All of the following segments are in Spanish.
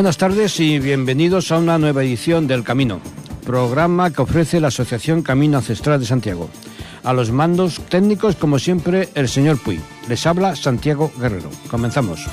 Buenas tardes y bienvenidos a una nueva edición del Camino, programa que ofrece la Asociación Camino Ancestral de Santiago. A los mandos técnicos, como siempre, el señor Puy. Les habla Santiago Guerrero. Comenzamos.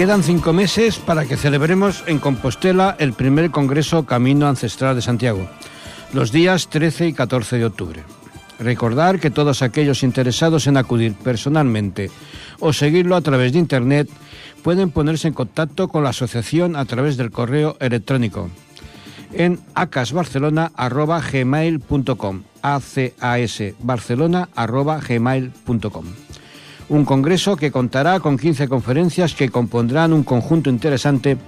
Quedan cinco meses para que celebremos en Compostela el primer Congreso Camino Ancestral de Santiago, los días 13 y 14 de octubre. Recordar que todos aquellos interesados en acudir personalmente o seguirlo a través de Internet pueden ponerse en contacto con la asociación a través del correo electrónico en acasbarcelona.gmail.com acasbarcelona.gmail.com un congreso que contará con 15 conferencias que compondrán un conjunto interesante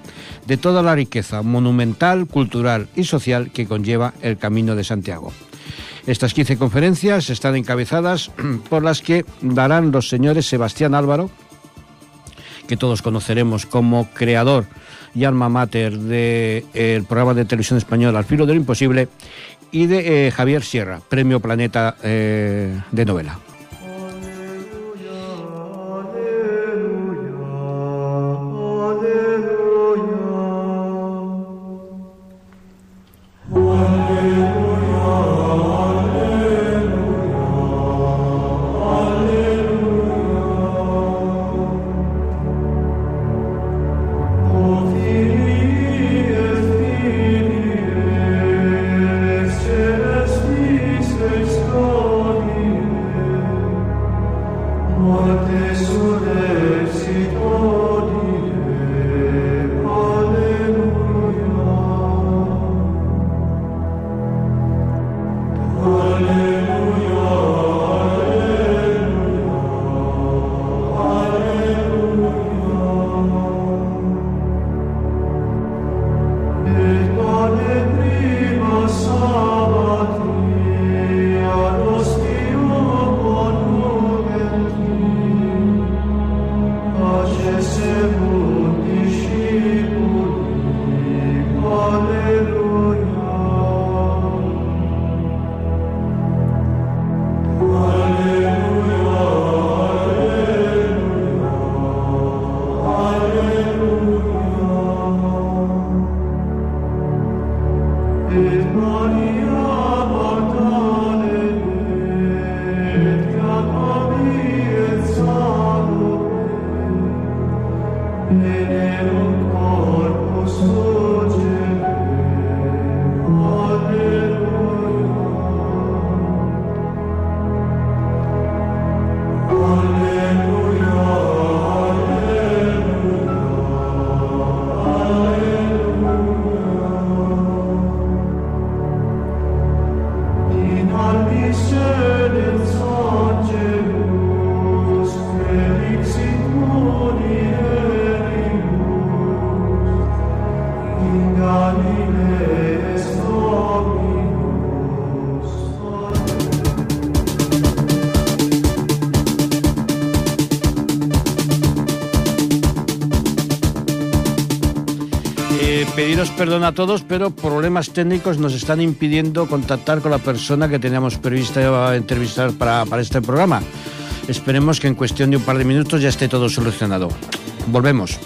de toda la riqueza monumental, cultural y social que conlleva el Camino de Santiago. Estas 15 conferencias están encabezadas por las que darán los señores Sebastián Álvaro, que todos conoceremos como creador y alma mater del programa de televisión español Al filo de lo imposible, y de eh, Javier Sierra, Premio Planeta eh, de novela. Perdón a todos, pero problemas técnicos nos están impidiendo contactar con la persona que teníamos prevista entrevistar para, para este programa. Esperemos que en cuestión de un par de minutos ya esté todo solucionado. Volvemos.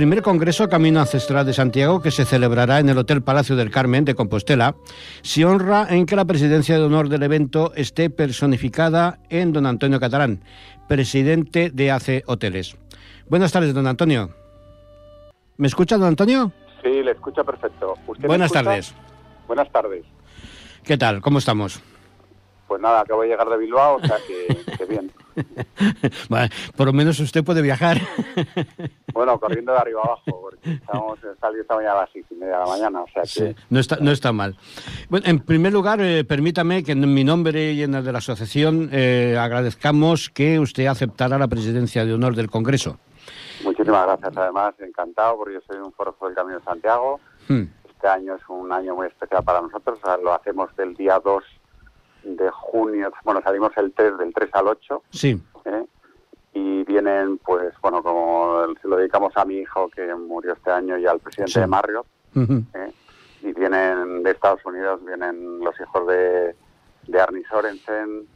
Primer Congreso Camino Ancestral de Santiago, que se celebrará en el Hotel Palacio del Carmen de Compostela, se honra en que la presidencia de honor del evento esté personificada en don Antonio Catalán, presidente de ACE Hoteles. Buenas tardes, don Antonio. ¿Me escucha, don Antonio? Sí, le escucha perfecto. Buenas tardes. Buenas tardes. ¿Qué tal? ¿Cómo estamos? Pues nada, acabo de llegar de Bilbao, o sea que, bien. por lo menos usted puede viajar. bueno, corriendo de arriba abajo, porque estamos saliendo esta mañana a las seis y media de la mañana, o sea que... no, está, no está mal. Bueno, en primer lugar, eh, permítame que en mi nombre y en el de la asociación eh, agradezcamos que usted aceptara la presidencia de honor del Congreso. Muchísimas gracias, además, encantado, porque yo soy un forofo del Camino de Santiago. Hmm. Este año es un año muy especial para nosotros, lo hacemos del día 2 de junio, bueno, salimos el 3, del 3 al 8. Sí. ¿eh? Y vienen, pues, bueno, como se lo dedicamos a mi hijo que murió este año y al presidente de Marriott. ¿eh? Y vienen de Estados Unidos, vienen los hijos de, de Arnie Sorensen,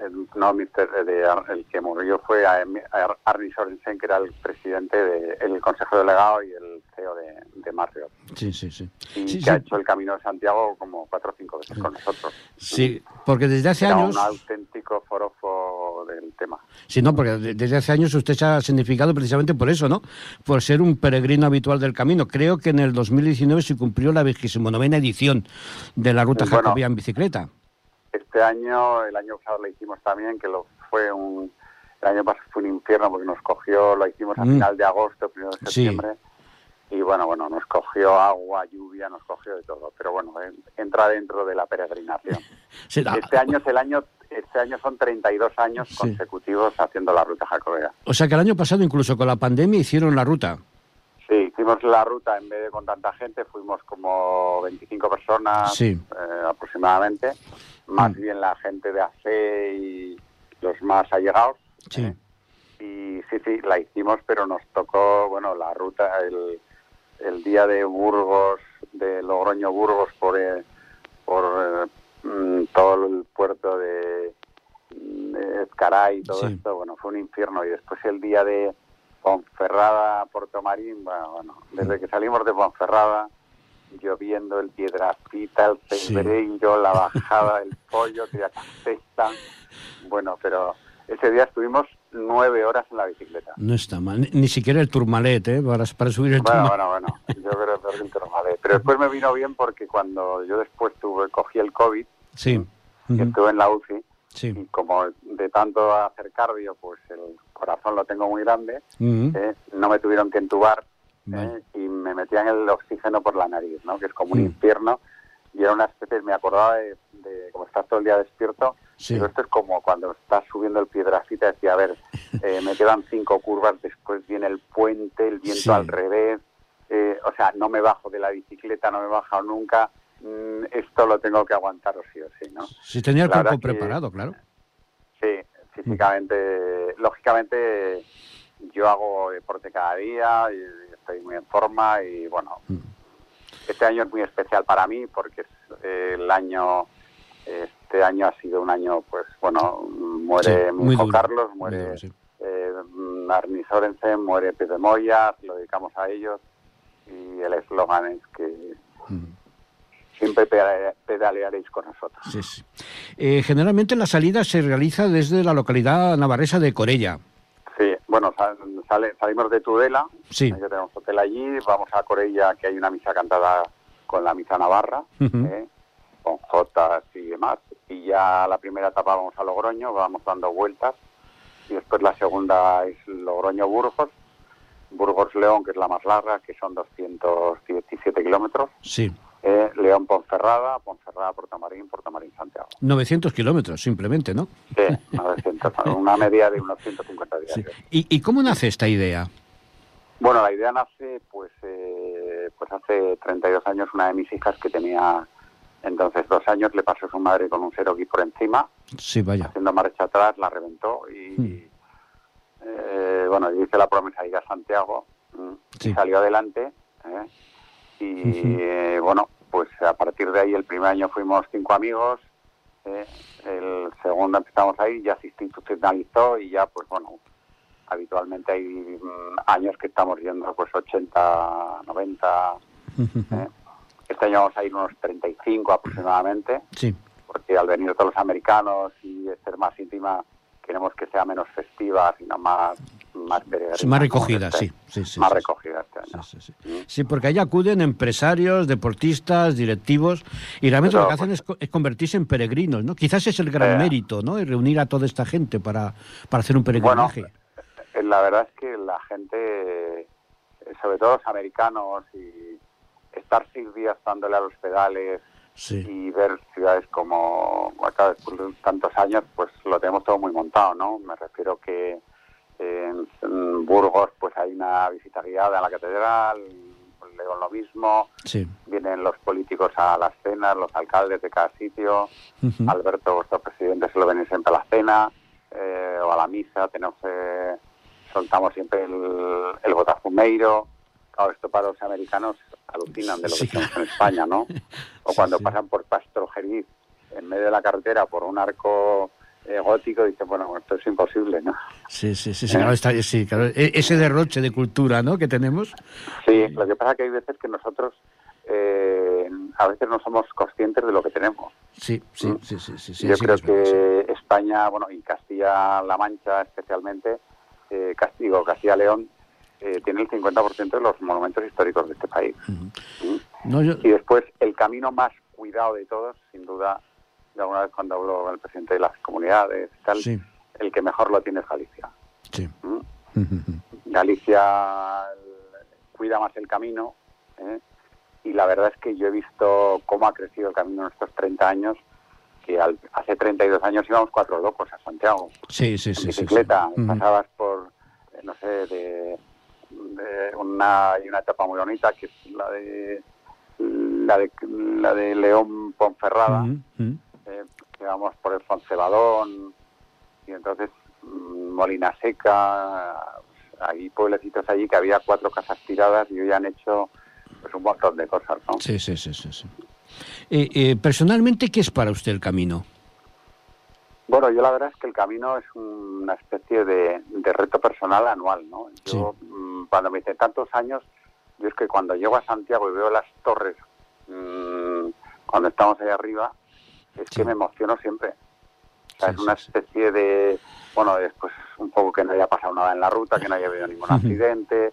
el, no, el que murió fue Arnie Sorensen, que era el presidente del Consejo Delegado y el CEO de, de Marriott. Sí, sí, sí. Y que ha hecho el Camino de Santiago como cuatro o cinco veces con nosotros. Sí, porque desde hace era años... un auténtico forofo del tema. Sí, no, porque desde hace años usted se ha significado precisamente por eso, ¿no? Por ser un peregrino habitual del camino. Creo que en el 2019 se cumplió la vigésimo novena edición de la Ruta Jacobía en bicicleta. Este año, el año pasado lo hicimos también, que lo fue un... El año pasado fue un infierno porque nos cogió, lo hicimos a mm. final de agosto, primero de septiembre. Y bueno, bueno, nos cogió agua, lluvia, nos cogió de todo. Pero bueno, entra dentro de la peregrinación. Este año es el año este año son 32 años consecutivos haciendo la ruta jacobea. O sea que el año pasado, incluso con la pandemia, hicieron la ruta. Sí, hicimos la ruta en vez de con tanta gente, fuimos como 25 personas eh, aproximadamente más mm. bien la gente de AC y los más allegados. Sí. ¿eh? Y sí, sí, la hicimos, pero nos tocó, bueno, la ruta, el, el día de Burgos, de Logroño-Burgos por, eh, por eh, mm, todo el puerto de, de Ezcaray y todo esto, bueno, fue un infierno. Y después el día de Ponferrada, Puerto Marín, bueno, bueno, desde que salimos de Ponferrada lloviendo el Piedrafita, el Cebreiro, la bajada del Pollo, Castesta. Bueno, pero ese día estuvimos nueve horas en la bicicleta. No está mal, ni, siquiera el turmalet, ¿eh? Para, para subir el bueno, Bueno, bueno, yo creo que el turmalet. Pero después me vino bien porque cuando yo después tuve, cogí el COVID, sí. estuve en la UCI, y como de tanto hacer cardio, pues el corazón lo tengo muy grande, ¿eh? no me tuvieron que entubar ¿eh? Me metían el oxígeno por la nariz, ¿no? que es como un mm. infierno. Y era una especie, me acordaba de, como estás todo el día despierto, pero esto es como cuando estás subiendo el piedrafita, decía, a ver, eh, me quedan cinco curvas, después viene el puente, el viento al revés, eh, o sea, no me bajo de la bicicleta, no me he bajado nunca, mm, esto lo tengo que aguantar o sí o sí, ¿no? Si tenía el cuerpo preparado, claro. Sí, físicamente, lógicamente yo hago deporte cada día, y, estoy muy en forma y bueno, mm. este año es muy especial para mí porque es eh, el año, este año ha sido un año, pues bueno, muere mi hijo Carlos, muere eh, Arni Sorensen, muere Pepe Moya, lo dedicamos a ellos y el eslogan es que... Mm. siempre pedalearéis con nosotros. Sí, sí. Eh, generalmente la salida se realiza desde la localidad navarresa de Corella. Bueno, salimos de Tudela, sí. que tenemos hotel allí, vamos a Corella, que hay una misa cantada con la misa navarra, ¿eh? con jotas y demás, y ya la primera etapa vamos a Logroño, vamos dando vueltas, y después la segunda es Logroño-Burgos, Burgos-León, que es la más larga, que son 217 kilómetros. Sí. Eh, León Ponferrada, Ponferrada Portamarín, Portamarín Santiago. 900 kilómetros simplemente, ¿no? Sí, 900, una media de unos 150 días. ¿Y, ¿Y, cómo nace esta idea? Bueno, la idea nace pues, eh, pues hace 32 años una de mis hijas que tenía entonces dos años le pasó a su madre con un Cherokee por encima. Sí, vaya. Haciendo marcha atrás, la reventó y, hmm. eh, bueno, hice la promesa de ir a Santiago y salió adelante. ¿eh? Y bueno, pues a partir de ahí el primer año fuimos cinco amigos, eh, el segundo empezamos ahí, ya se institucionalizó y ya pues bueno, habitualmente hay mm, años que estamos yendo pues 80, 90. ¿eh? Este año vamos a ir unos 35 aproximadamente. Sí. Porque al venir todos los americanos y ser más íntima, queremos que sea menos festiva, sino más más, más recogida, sí, sí, sí, Más Sí, sí, porque ahí acuden empresarios, deportistas, directivos, y realmente lo que hacen es, convertirse en peregrinos, ¿no? Quizás es el gran eh. mérito, ¿no? Y reunir a toda esta gente para, para hacer un peregrinaje. Bueno, la verdad es que la gente, sobre todo los americanos, y estar seis días dándole a los pedales y ver ciudades como acá después de tantos años, pues lo tenemos todo muy montado, ¿no? Me refiero que en, Burgos pues hay una visita guiada a la catedral, leo lo mismo, vienen los políticos a las cenas, los alcaldes de cada sitio, Alberto, vuestro presidente, se lo ven siempre a la cena eh, o a la misa, tenemos, eh, soltamos siempre el, el botafumeiro, claro, esto para los americanos alucinan de lo que tenemos en España, ¿no? O cuando pasan por Pastrojeriz en medio de la carretera por un arco eh, gótico, dice, bueno, esto es imposible, ¿no? Sí, sí, sí, sí, claro, e, ese derroche de cultura, ¿no?, que tenemos. Sí, lo que pasa es que hay veces que nosotros eh, a veces no somos conscientes de lo que tenemos. Sí, sí, ¿Mm? sí, sí, sí, Yo creo que, España, bueno, y Castilla-La Mancha especialmente, eh, Castigo, Castilla-León, eh, tiene el 50% de los monumentos históricos de este país. ¿Mm? Y después, el camino más cuidado de todos, sin duda, de alguna vez cuando hablo con el presidente de las comunidades tal, el que mejor lo tiene es Galicia. ¿Mm? Galicia cuida más el camino ¿eh? y la verdad es que yo he visto cómo ha crecido el camino en estos 30 años que hace 32 años íbamos cuatro locos a Santiago. Sí, sí, en bicicleta, pasabas por, eh, no sé, de, una, hay una etapa muy bonita que es la de la de, la de León Ponferrada, eh, íbamos por el Foncebadón y entonces mm, Molina Seca, hay pueblecitos allí que había cuatro casas tiradas y hoy han hecho pues un montón de cosas, ¿no? Sí, sí, sí, sí. Eh, eh, personalmente, ¿qué es para usted el camino? Bueno, yo la verdad es que el camino es una especie de, reto personal anual, ¿no? Yo, mm, cuando me hice tantos años, yo es que cuando llego a Santiago y veo las torres, mm, cuando estamos ahí arriba, es que me emociono siempre. es una especie de, bueno, después un poco que no haya pasado nada en la ruta, que no haya habido ningún accidente,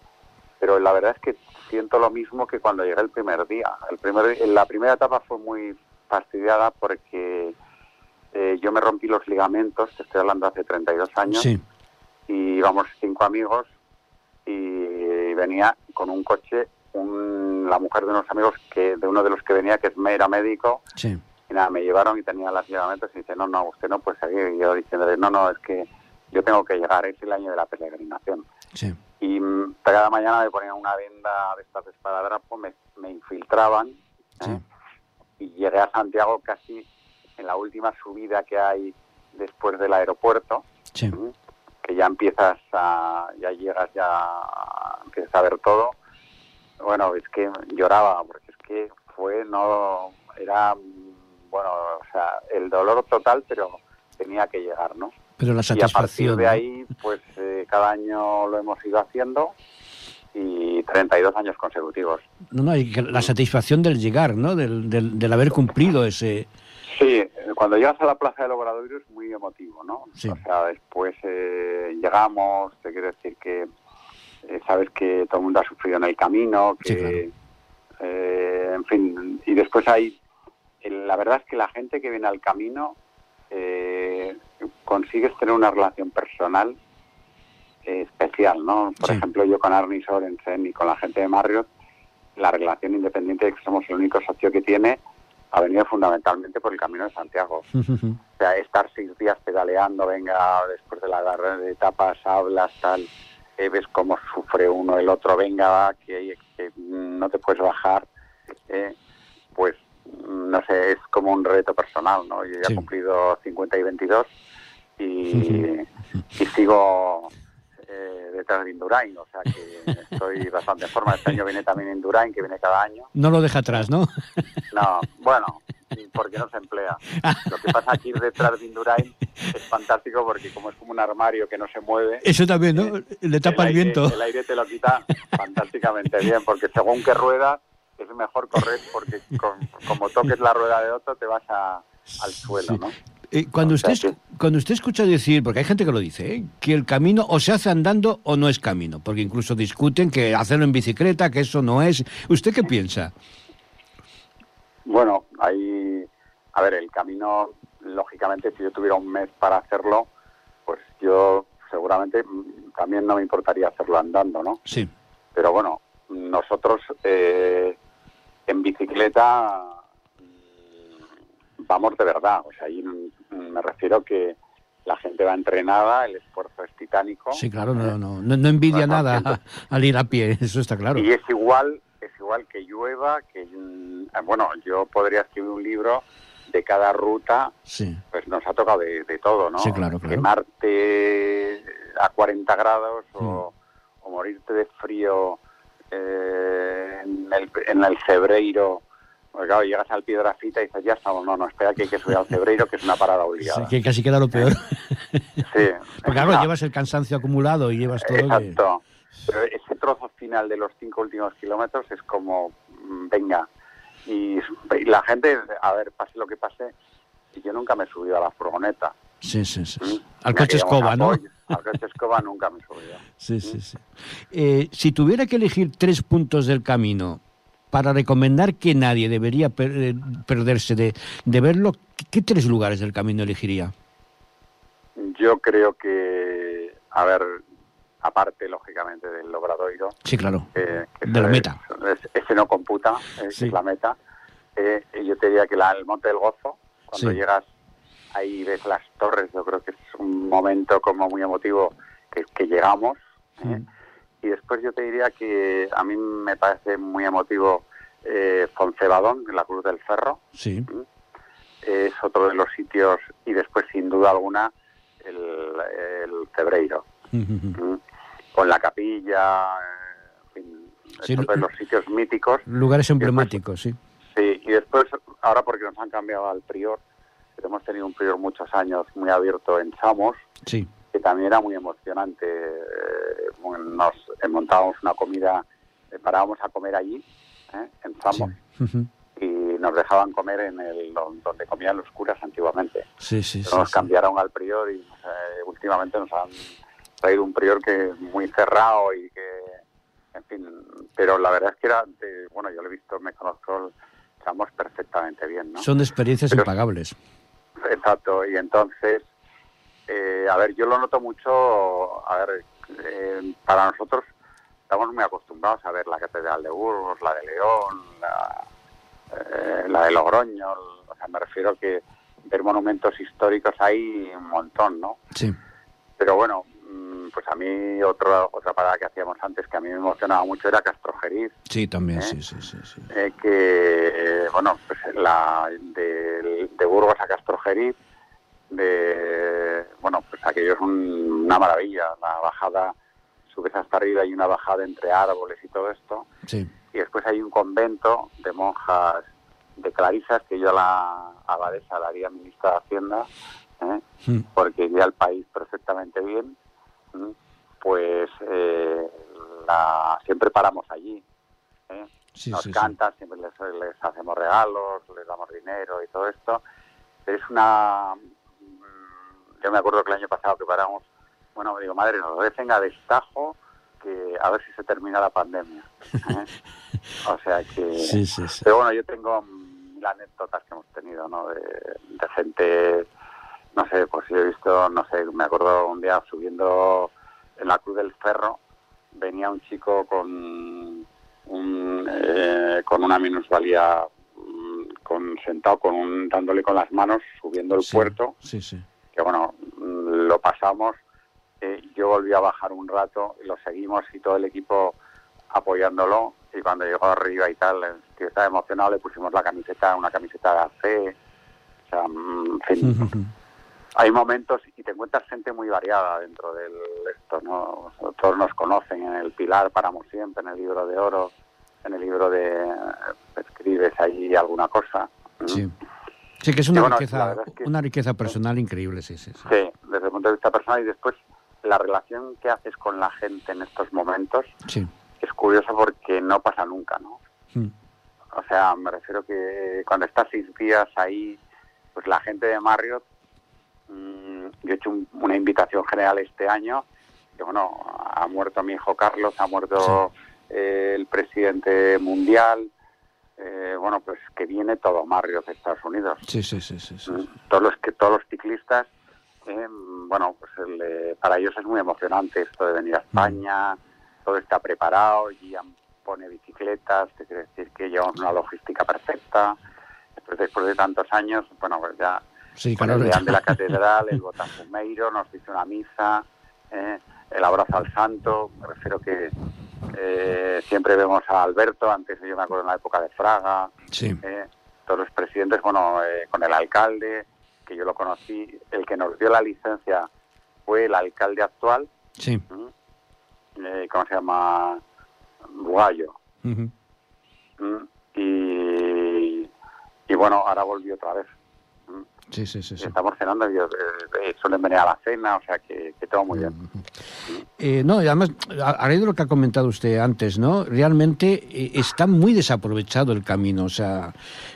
pero la verdad es que siento lo mismo que cuando llegué el primer día. El primer, la primera etapa fue muy fastidiada porque eh, yo me rompí los ligamentos, te estoy hablando hace 32 años, y íbamos cinco amigos y venía con un coche la mujer de unos amigos que de uno de los que venía que es era médico sí nada, me llevaron y tenía las llevamentos y dice, no, no, usted no puede seguir. Y yo diciéndole, no, no, es que yo tengo que llegar, es el año de la peregrinación. Y mm, cada mañana me ponían una venda de estas de espadadrapo, me, me infiltraban ¿eh? y llegué a Santiago casi en la última subida que hay después del aeropuerto, que ya empiezas a, ya llegas, ya empiezas a ver todo. Bueno, es que lloraba, porque es que fue, no, era bueno, o sea, el dolor total, pero tenía que llegar, ¿no? Pero la satisfacción. Y a partir de ahí, pues eh, cada año lo hemos ido haciendo y 32 años consecutivos. No, no, y la satisfacción del llegar, ¿no? Del, del, haber cumplido ese... Sí, cuando llegas a la Plaza del Obradoiro es muy emotivo, ¿no? Sí. O sea, después eh, llegamos, te quiero decir que eh, sabes que todo el mundo ha sufrido en el camino, que... en fin, y después hay la verdad es que la gente que viene al camino eh, consigues tener una relación personal eh, especial, ¿no? Por ejemplo, yo con Arnie Sorensen y con la gente de Marriott, la relación independiente de que somos el único socio que tiene ha venido fundamentalmente por el Camino de Santiago. o sea, estar seis días pedaleando, venga, después de la de etapas, hablas, tal, eh, ves cómo sufre uno, el otro, venga, que, que no te puedes bajar, eh, pues no sé, es como un reto personal, ¿no? Yo ya he cumplido 50 y 22 y, y sigo eh, detrás de Indurain, o sea que estoy bastante en forma. Este año viene también Indurain, que viene cada año. No lo deja atrás, ¿no? No, bueno, porque no se emplea. Lo que pasa aquí detrás de Indurain es fantástico porque como es como un armario que no se mueve. Eso también, ¿no? eh, Le tapa el, viento. El aire te lo quita fantásticamente bien, porque según que rueda es mejor correr porque con, como toques la rueda de otro te vas a, al suelo. ¿no? Eh, cuando, O sea usted, que- cuando usted escucha decir, porque hay gente que lo dice, ¿eh? que el camino o se hace andando o no es camino, porque incluso discuten que hacerlo en bicicleta, que eso no es. ¿Usted qué piensa? Bueno, ahí, a ver, el camino, lógicamente, si yo tuviera un mes para hacerlo, pues yo seguramente también no me importaría hacerlo andando, ¿no? Sí. Pero bueno, nosotros eh, en bicicleta mm, vamos de verdad, o sea, ahí mm, me refiero que la gente va entrenada, el esfuerzo es titánico. Sí, claro, no, no, no, no envidia nada siento- al ir a pie, eso está claro. Y es igual, es igual que llueva, que mm, bueno, yo podría escribir un libro de cada ruta, Sí, pues nos ha tocado de, de todo, ¿no? Sí, claro, claro. Quemarte a 40 grados o, o morirte de frío eh, en, el, en el Cebreiro. Porque claro, llegas al Piedrafita y dices, ya estamos, no, no, espera que hay que subir al Cebreiro, que es una parada sí, obligada. que casi queda lo peor. Sí. Porque claro, llevas el cansancio acumulado y llevas todo. que- Exacto. Pero ese trozo final de los cinco últimos kilómetros es como, mm, venga. Y, y la gente, a ver, pase lo que pase, y yo nunca me he subido a la furgoneta. Sí, sí, sí. sí. ¿Mm? Al coche escoba, ¿no? Al coche escoba nunca me he subido. Sí, sí, sí. Eh, si tuviera que elegir tres puntos del camino para recomendar que nadie debería per- eh, perderse de, de verlo, ¿qué, tres lugares del camino elegiría? Yo creo que, a ver, aparte, lógicamente, del Lobradoiro, Sí, claro. que, que De la es- meta. es- ese no computa, es, Sí. la meta. Eh, yo te diría que la, el Monte del Gozo, cuando Sí. llegas ahí ves las torres, yo creo que es un momento como muy emotivo que, que llegamos. ¿eh? Mm. Y después yo te diría que a mí me parece muy emotivo eh, Foncebadón, la Cruz del Ferro, Sí. es otro de los sitios, y después, sin duda alguna, el, el Cebreiro. ¿m? con la capilla, eh, en fin, Sí, de los sitios míticos. Lugares emblemáticos, sí. Sí, y después, ahora porque nos han cambiado al prior, hemos tenido un prior muchos años muy abierto en Samos, Sí. que también era muy emocionante. eh, Nos eh, montábamos una comida, eh, parábamos a comer allí, ¿eh? en Samos, y nos dejaban comer en el don- donde comían los curas antiguamente. Sí, sí, sí. Pero nos cambiaron al prior y eh, últimamente nos han traído un prior que es muy cerrado y que, en fin, pero la verdad es que era, de- bueno, yo lo he visto, me conozco, estamos perfectamente bien, ¿no? Son experiencias Pero- impagables. Exacto, y entonces, eh, a ver, yo lo noto mucho, a ver, eh, para nosotros estamos muy acostumbrados a ver la Catedral de Burgos, la de León, la, eh, la de Logroño, o sea, me refiero que ver monumentos históricos hay un montón, ¿no? Sí. Pero bueno, mm, pues a mí otra otra parada que hacíamos antes que a mí me emocionaba mucho era Castrojeriz, Sí, también, ¿Eh? sí, sí, sí. sí. eh, que, eh, bueno, pues la de, de Burgos a Castrojeriz, de, bueno, pues aquello es un- una maravilla, la bajada, subes hasta arriba y una bajada entre árboles y todo esto, Sí. y después hay un convento de monjas de clarisas que yo a la abadesa la haría ministra de Hacienda, ¿eh? Mm. porque iría al país perfectamente bien, ¿m? pues eh, la, siempre paramos allí. Sí, Nos sí, sí. cantan, siempre les, les hacemos regalos, les damos dinero y todo esto. Pero es una... mm, Yo me acuerdo que el año pasado que paramos, bueno, digo, madre, nos decen a destajo que a ver si se termina la pandemia. ¿eh? o sea que... Sí, sí, sí. Pero bueno, yo tengo mil anécdotas que hemos tenido, ¿no? De, de gente, no sé, pues yo he visto, no sé, me acuerdo un día subiendo en la Cruz del Ferro, venía un chico con un, eh, con una minusvalía, mm, con sentado, con un, dándole con las manos, subiendo el Sí, puerto, Sí, sí. que bueno, mm, lo pasamos. eh, yo volví a bajar un rato y lo seguimos y todo el equipo apoyándolo. Y cuando llegó arriba y tal, el tío estaba emocionado, le pusimos la camiseta, una camiseta de AC. O sea, mm, en fin, hay momentos y te encuentras gente muy variada dentro de esto, ¿no? Todos nos conocen en el Pilar, paramos siempre, en el libro de oro, en el libro de escribes ahí alguna cosa. Sí. Sí, que es una, riqueza, una riqueza personal increíble, sí, sí, sí. Sí, desde el punto de vista personal y después la relación que haces con la gente en estos momentos es curioso porque no pasa nunca, ¿no? Hmm. O sea, me refiero que cuando estás seis días ahí, pues la gente de Marriott, mmm, yo he hecho una invitación general este año, que bueno, ha muerto mi hijo Carlos, ha muerto eh, el presidente mundial, eh, bueno, pues que viene todo Marriott de Estados Unidos. Sí, sí, sí, sí. Mm, todos los que todos los ciclistas eh, bueno, pues para ellos es muy emocionante esto de venir a mm. España, todo está preparado, Gian pone bicicletas, te quiere decir que llevamos una logística perfecta. Después, después de tantos años, bueno, pues ya sí, el de la catedral, el Botafumeiro, nos dice una misa, eh, el abrazo al santo, me refiero que eh, siempre vemos a Alberto, antes yo me acuerdo en la época de Fraga, eh, todos los presidentes, bueno, con el alcalde, que yo lo conocí, el que nos dio la licencia fue el alcalde actual. Sí. Eh, ¿Cómo se llama? Bugallo. y, y bueno, ahora volvió otra vez. Sí, sí, sí. Estamos cenando y eh, eh, suelen venir a la cena, o sea que, todo muy bien. Eh, no, y además, a, raíz de lo que ha comentado usted antes, ¿no? Realmente está muy desaprovechado el camino, o sea,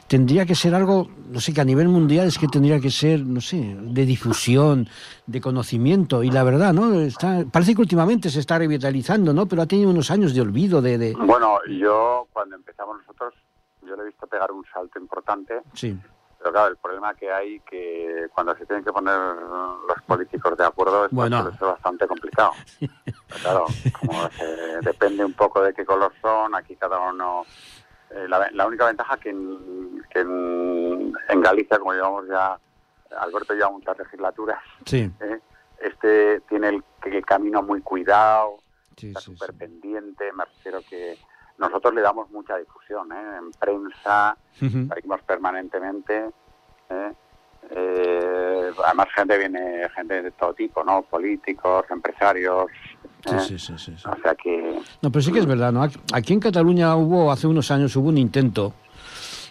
tendría que ser algo, no sé, que a nivel mundial es que tendría que ser, no sé, de difusión, de conocimiento, y la verdad, ¿no? Está, parece que últimamente se está revitalizando, ¿no? Pero ha tenido unos años de olvido, de... de... Bueno, yo cuando empezamos nosotros, yo le he visto pegar un salto importante. Sí pero claro, el problema que hay que cuando se tienen que poner los políticos de acuerdo es, bastante complicado. claro, como depende un poco de qué color son, aquí cada uno... Eh, la, única ventaja que, en, que en, Galicia, como llevamos ya, Alberto lleva muchas legislaturas, sí. ¿eh? este tiene el, el, camino muy cuidado, está súper pendiente, me refiero que nosotros le damos mucha difusión, ¿eh? en prensa, salimos permanentemente. ¿eh? Eh, además gente viene gente de todo tipo, ¿no? Políticos, empresarios. Sí, sí, sí, O sea que... No, pero sí que es verdad, ¿no? Aquí en Cataluña hubo, hace unos años, hubo un intento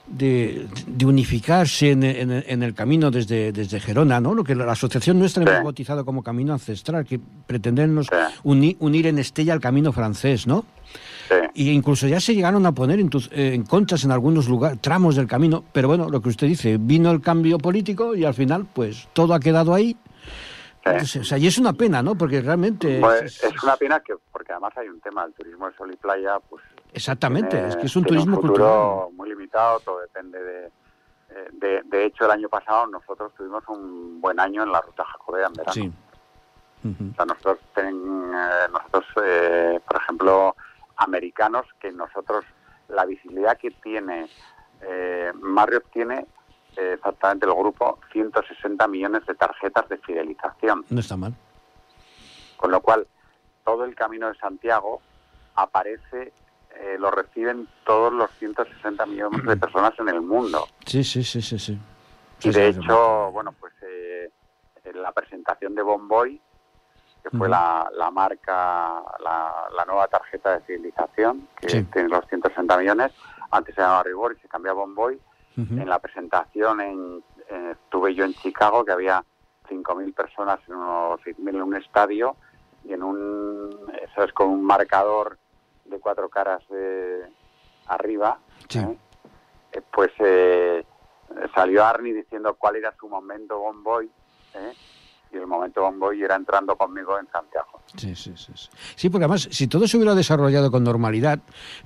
de, unificarse en, el camino desde, desde Gerona, ¿no? Lo que la asociación nuestra hemos bautizado como camino ancestral, que pretendemos unir en Estella el camino francés, ¿no? Y incluso ya se llegaron a poner en, eh, en contras en algunos lugares, tramos del camino, pero bueno, lo que usted dice, vino el cambio político y al final, pues todo ha quedado ahí. o sea, y es una pena, ¿no? Porque realmente... Pues es, una pena que, porque además hay un tema, el turismo de sol y playa, pues... Exactamente, es que es un turismo cultural. muy limitado, todo depende de, de, de... hecho, el año pasado nosotros tuvimos un buen año en la ruta jacobea en verano. Sí. O sea, nosotros, ten, eh, nosotros eh, por ejemplo, americanos que nosotros, la visibilidad que tiene eh, Marriott tiene eh, exactamente el grupo 160 millones de tarjetas de fidelización. No está mal. Con lo cual, todo el camino de Santiago aparece, eh, lo reciben todos los 160 millones de personas en el mundo. Sí, sí, sí, sí. sí. Y de hecho, bueno, pues en la presentación de Bomboy que fue la, la, marca, la, nueva tarjeta de civilización, que tiene los 160 millones. Antes se llamaba Rigor y se cambió a Bomboy. En la presentación en, estuve yo en Chicago, que había 5.000 personas en unos 6.000 en un estadio y en un, eso es con un marcador de cuatro caras de arriba. ¿eh? Eh, pues eh, salió Arnie diciendo cuál era su momento Bomboy. ¿eh? Y el momento Bomboy era entrando conmigo en Santiago. Sí, sí, sí, sí. porque además, si todo se hubiera desarrollado con normalidad,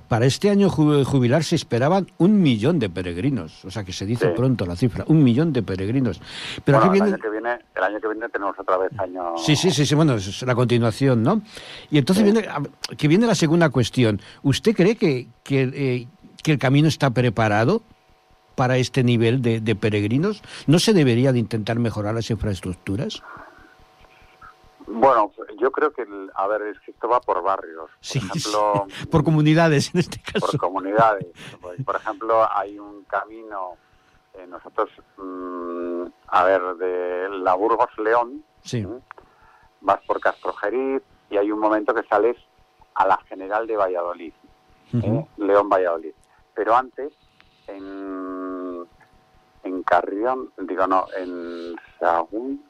para este año jubilar se esperaban un millón de peregrinos. O sea, que se dice pronto la cifra, un millón de peregrinos. Pero el, año que viene, el año que viene tenemos otra vez año... Sí, sí, sí, sí bueno, es la continuación, ¿no? Y entonces viene, que viene la segunda cuestión. ¿Usted cree que, que, eh, que el camino está preparado para este nivel de, peregrinos? ¿No se debería de intentar mejorar las infraestructuras? Bueno, yo creo que, a ver, es que esto va por barrios. Por ejemplo, por comunidades en este caso. Por comunidades. Por ejemplo, hay un camino, eh, nosotros mm, a ver, de la Burgos León, Sí. vas por Castrojeriz y hay un momento que sales a la General de Valladolid. ¿eh? León Valladolid. Pero antes, en, en Carrión, digo no, en Sagún,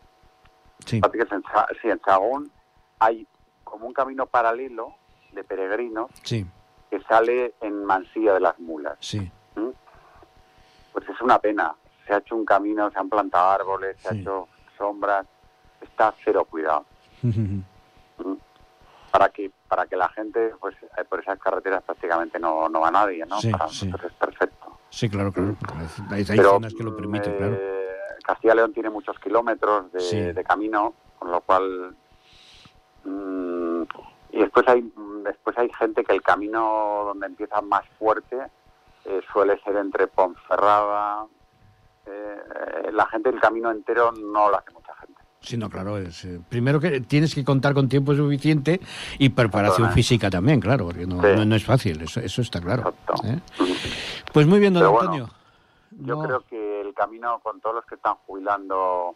Sí. en, sí, en Sagún, hay como un camino paralelo de peregrinos Sí. que sale en Mansilla de las Mulas. Sí. ¿Mm? Pues es una pena. Se ha hecho un camino, se han plantado árboles, se ha hecho sombras. Está cero cuidado. ¿Mm? Para que para que la gente, pues eh, por esas carreteras prácticamente no, no va nadie, ¿no? Sí, Para sí. nosotros es perfecto. Sí, claro, claro. Hay, hay Pero zonas que lo permiten, eh, claro. Castilla y León tiene muchos kilómetros de, Sí. de camino, con lo cual mm, y después hay mm, después hay gente que el camino donde empieza más fuerte eh, suele ser entre Ponferrada. eh, la gente el camino entero no lo hace mucha gente. Sí, no, claro. Es, eh, primero que tienes que contar con tiempo suficiente y preparación Perdona. física también, claro, porque no, Sí. no, no es fácil, eso, eso está claro. Pues muy bien, don Pero bueno, Antonio. Yo No- creo que el camino con todos los que están jubilando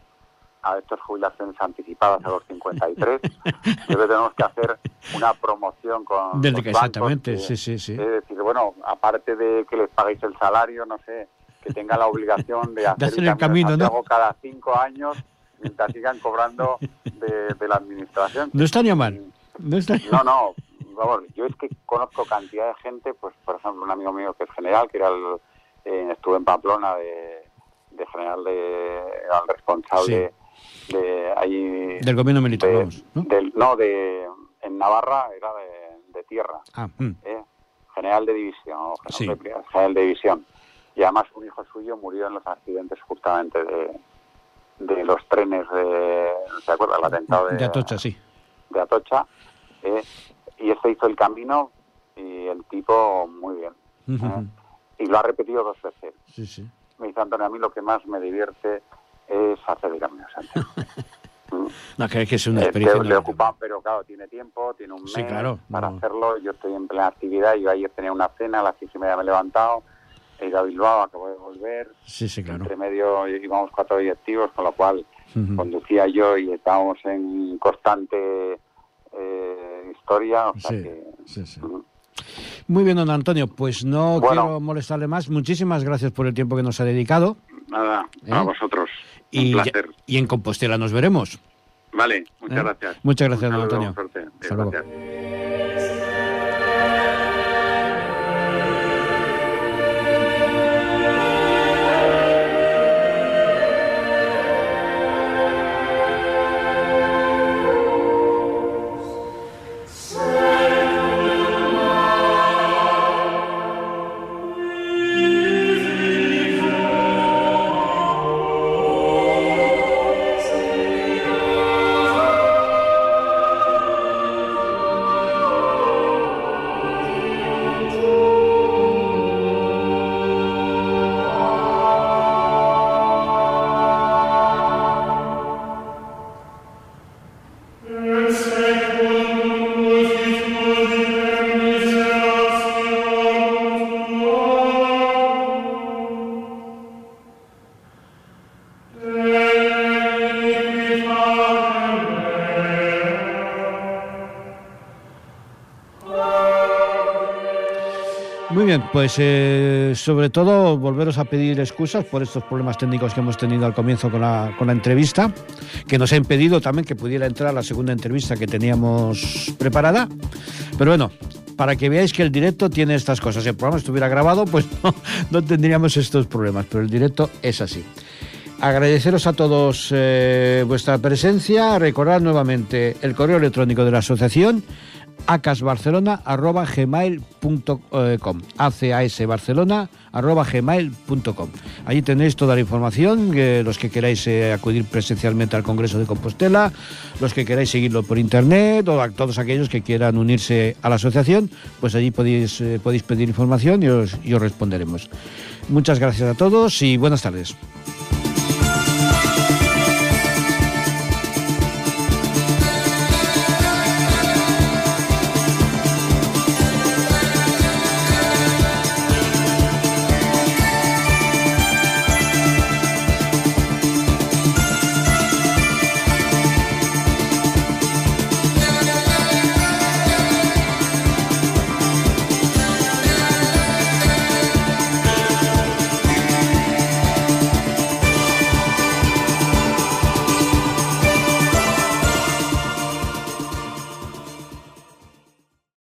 a estas jubilaciones anticipadas a los 53, yo creo que tenemos que hacer una promoción con Desde los que- bancos exactamente, que- sí, sí, sí. Es decir, bueno, aparte de que les paguéis el salario, no sé, que tengan la obligación de hacer, hacer el camino, de ¿no? Santiago cada cinco años mientras sigan cobrando de, de la administración. No estaría mal. No estaría- No, no, vamos, yo es que conozco cantidad de gente, pues por ejemplo un amigo mío que es general, que era el, eh, estuvo en Pamplona de, de general de, era el responsable de ahí Del gobierno militar, de- vamos, ¿no? del- no, de en Navarra era de, de tierra, Ah, mm, ¿eh? general de división, o general, Sí. de, general de división. Y además un hijo suyo murió en los accidentes justamente de, de los trenes de, ¿se acuerda? El atentado de, de Atocha, sí. de Atocha, eh, y este hizo el camino y el tipo muy bien. ¿eh? Y lo ha repetido dos veces. Sí, sí. Me dice Antonio, a mí lo que más me divierte es hacer el camino Santiago. Mm. No, que, que es una Eh, experiencia. le, le ocupa, pero claro, tiene tiempo, tiene un mes Sí, claro, para no. hacerlo. Yo estoy en plena actividad. Yo ayer tenía una cena, a las seis y media me he levantado, he ido a Bilbao, acabo de volver. Sí, sí, claro. Entre medio íbamos cuatro directivos, con lo cual Ujú. conducía yo y estábamos en constante eh, historia. O sea Sí, que, sí, sí. mm, Muy bien, don Antonio, pues no Bueno. quiero molestarle más. Muchísimas gracias por el tiempo que nos ha dedicado. Nada, ¿Eh? a vosotros. Y, un placer. y en Compostela nos veremos. Vale, muchas ¿eh? gracias. Muchas gracias, don Antonio. Hasta luego. Pues eh, sobre todo volveros a pedir excusas por estos problemas técnicos que hemos tenido al comienzo con la, con la entrevista, que nos ha impedido también que pudiera entrar la segunda entrevista que teníamos preparada. Pero bueno, para que veáis que el directo tiene estas cosas. Si el programa estuviera grabado, pues no, no tendríamos estos problemas, pero el directo es así. Agradeceros a todos eh, vuestra presencia, recordad nuevamente el correo electrónico de la asociación acasbarcelona.gmail.com acasbarcelona.gmail.com Allí tenéis toda la información, los que queráis eh, acudir presencialmente al Congreso de Compostela, los que queráis seguirlo por internet o todos aquellos que quieran unirse a la asociación, pues allí podéis, eh, podéis pedir información y os responderemos. Muchas gracias a todos y buenas tardes.